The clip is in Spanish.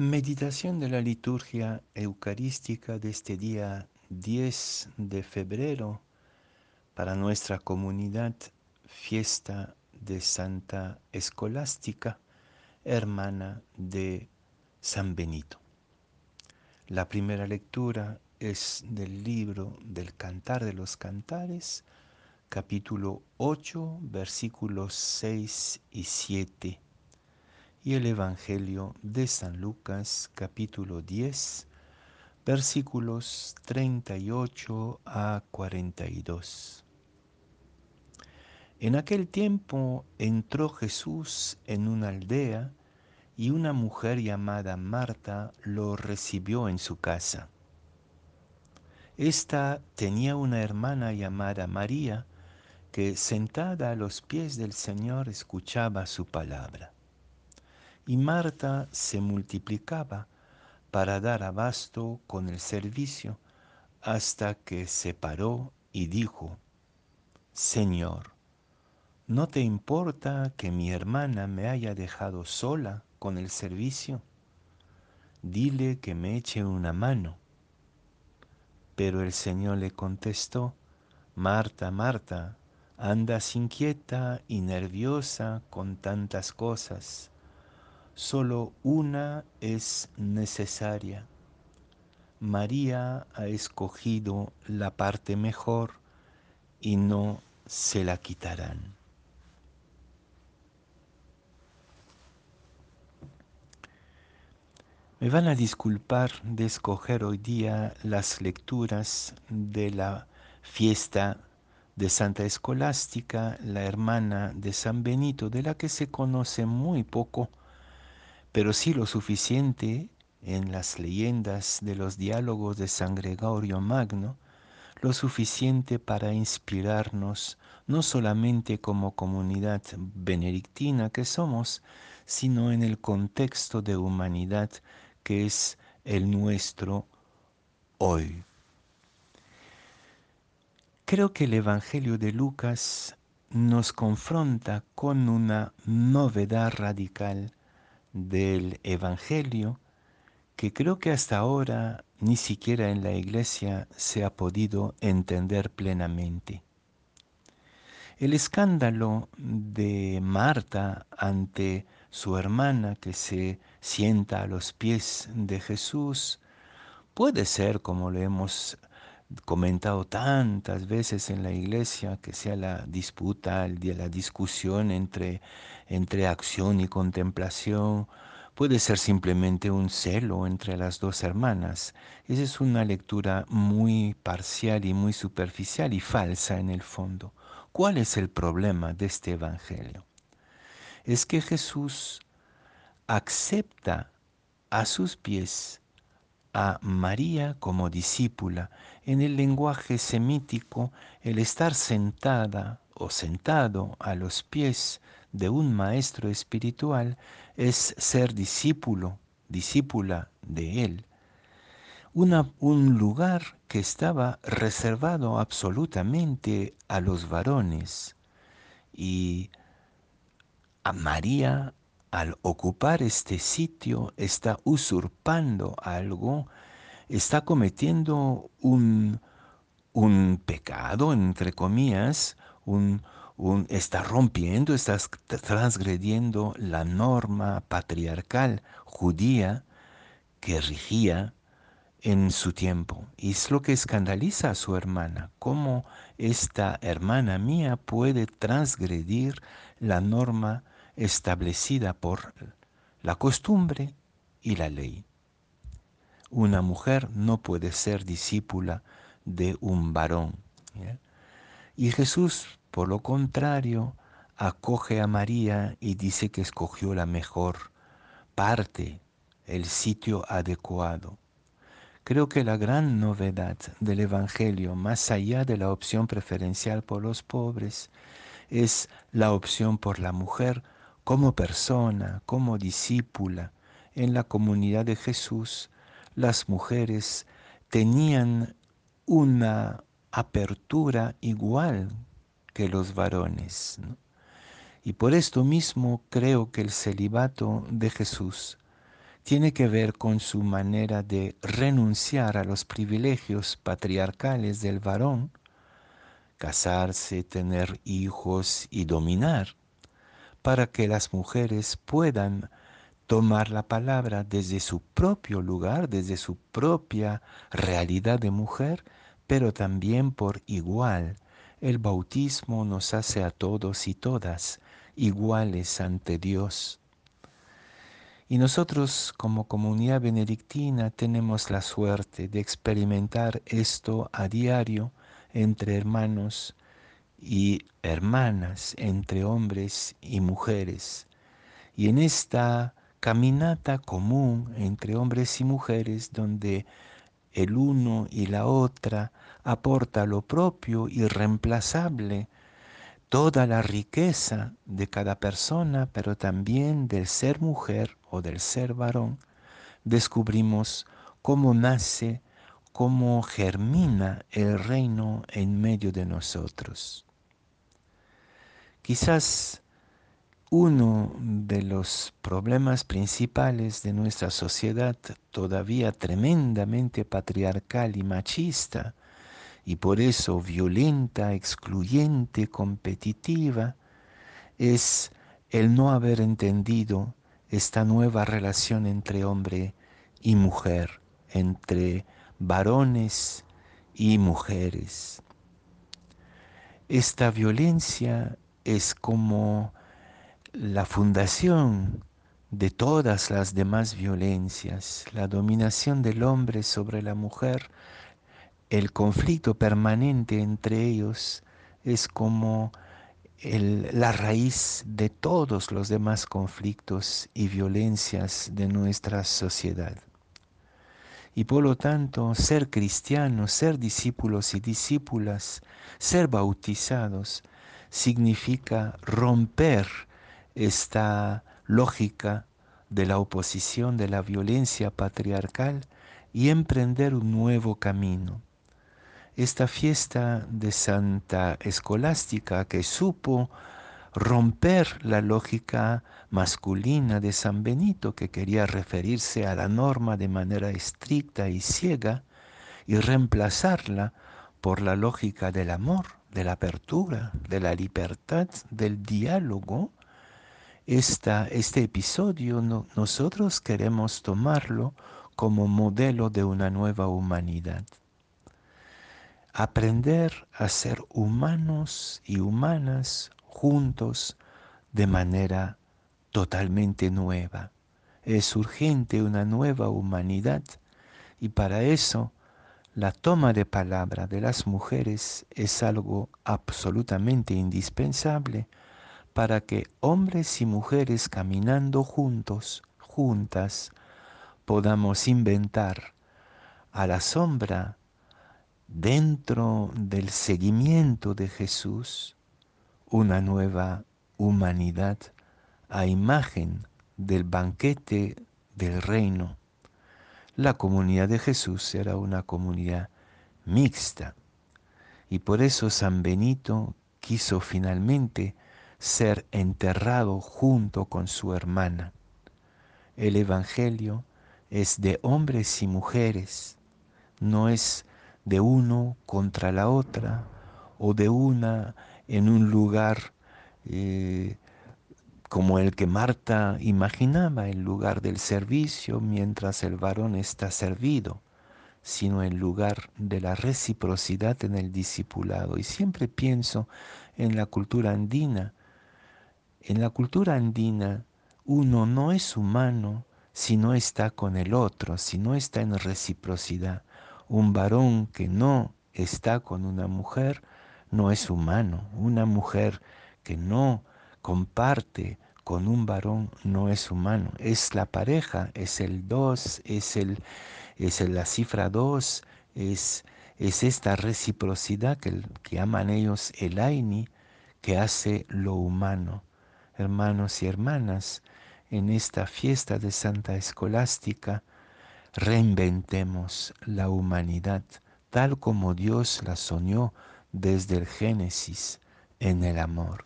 Meditación de la liturgia eucarística de este día 10 de febrero para nuestra comunidad, fiesta de Santa Escolástica, hermana de San Benito. La primera lectura es del libro del Cantar de los Cantares, capítulo 8, versículos 6 y 7 y el Evangelio de San Lucas capítulo 10 versículos 38 a 42. En aquel tiempo entró Jesús en una aldea y una mujer llamada Marta lo recibió en su casa. Esta tenía una hermana llamada María que sentada a los pies del Señor escuchaba su palabra y Marta se multiplicaba para dar abasto con el servicio hasta que se paró y dijo, Señor, ¿no te importa que mi hermana me haya dejado sola con el servicio? Dile que me eche una mano. Pero el Señor le contestó, Marta, Marta, andas inquieta y nerviosa con tantas cosas Solo una es necesaria. María ha escogido la parte mejor y no se la quitarán. Me van a disculpar de escoger hoy día las lecturas de la fiesta de Santa Escolástica, la hermana de San Benito, de la que se conoce muy poco pero sí lo suficiente en las leyendas de los diálogos de San Gregorio Magno, lo suficiente para inspirarnos no solamente como comunidad benedictina que somos, sino en el contexto de humanidad que es el nuestro hoy. Creo que el Evangelio de Lucas nos confronta con una novedad radical del Evangelio que creo que hasta ahora ni siquiera en la iglesia se ha podido entender plenamente. El escándalo de Marta ante su hermana que se sienta a los pies de Jesús puede ser, como lo hemos comentado tantas veces en la iglesia, que sea la disputa, la discusión entre, entre acción y contemplación, puede ser simplemente un celo entre las dos hermanas. Esa es una lectura muy parcial y muy superficial y falsa en el fondo. ¿Cuál es el problema de este Evangelio? Es que Jesús acepta a sus pies a María como discípula. En el lenguaje semítico, el estar sentada o sentado a los pies de un maestro espiritual es ser discípulo, discípula de él. un lugar que estaba reservado absolutamente a los varones. Y a María al ocupar este sitio está usurpando algo, está cometiendo un, un pecado, entre comillas, un, un, está rompiendo, está transgrediendo la norma patriarcal judía que rigía en su tiempo. Y es lo que escandaliza a su hermana, cómo esta hermana mía puede transgredir la norma establecida por la costumbre y la ley. Una mujer no puede ser discípula de un varón. Y Jesús, por lo contrario, acoge a María y dice que escogió la mejor parte, el sitio adecuado. Creo que la gran novedad del Evangelio, más allá de la opción preferencial por los pobres, es la opción por la mujer como persona, como discípula en la comunidad de Jesús, las mujeres tenían una apertura igual que los varones. Y por esto mismo creo que el celibato de Jesús, tiene que ver con su manera de renunciar a los privilegios patriarcales del varón, casarse, tener hijos y dominar, para que las mujeres puedan tomar la palabra desde su propio lugar, desde su propia realidad de mujer, pero también por igual. El bautismo nos hace a todos y todas iguales ante Dios. Y nosotros como comunidad benedictina tenemos la suerte de experimentar esto a diario entre hermanos y hermanas, entre hombres y mujeres. Y en esta caminata común entre hombres y mujeres donde el uno y la otra aporta lo propio y reemplazable, toda la riqueza de cada persona, pero también del ser mujer o del ser varón, descubrimos cómo nace, cómo germina el reino en medio de nosotros. Quizás uno de los problemas principales de nuestra sociedad, todavía tremendamente patriarcal y machista, y por eso violenta, excluyente, competitiva, es el no haber entendido esta nueva relación entre hombre y mujer, entre varones y mujeres. Esta violencia es como la fundación de todas las demás violencias, la dominación del hombre sobre la mujer, el conflicto permanente entre ellos es como la raíz de todos los demás conflictos y violencias de nuestra sociedad. Y por lo tanto, ser cristianos, ser discípulos y discípulas, ser bautizados, significa romper esta lógica de la oposición, de la violencia patriarcal y emprender un nuevo camino. Esta fiesta de Santa Escolástica que supo romper la lógica masculina de San Benito que quería referirse a la norma de manera estricta y ciega y reemplazarla por la lógica del amor, de la apertura, de la libertad, del diálogo, este episodio nosotros queremos tomarlo como modelo de una nueva humanidad. Aprender a ser humanos y humanas juntos de manera totalmente nueva. Es urgente una nueva humanidad y para eso la toma de palabra de las mujeres es algo absolutamente indispensable para que hombres y mujeres caminando juntos, juntas, podamos inventar a la sombra, dentro del seguimiento de Jesús, una nueva humanidad a imagen del banquete del reino. La comunidad de Jesús era una comunidad mixta y por eso San Benito quiso finalmente ser enterrado junto con su hermana. El Evangelio es de hombres y mujeres, no es de uno contra la otra o de una en un lugar eh, como el que Marta imaginaba, el lugar del servicio mientras el varón está servido, sino el lugar de la reciprocidad en el discipulado. Y siempre pienso en la cultura andina, en la cultura andina, uno no es humano si no está con el otro, si no está en reciprocidad. Un varón que no está con una mujer no es humano. Una mujer que no comparte con un varón no es humano. Es la pareja, es el dos, es, el, es la cifra dos, es, es esta reciprocidad que, que ellos el aini, que hace lo humano hermanos y hermanas, en esta fiesta de Santa Escolástica, reinventemos la humanidad tal como Dios la soñó desde el Génesis en el amor.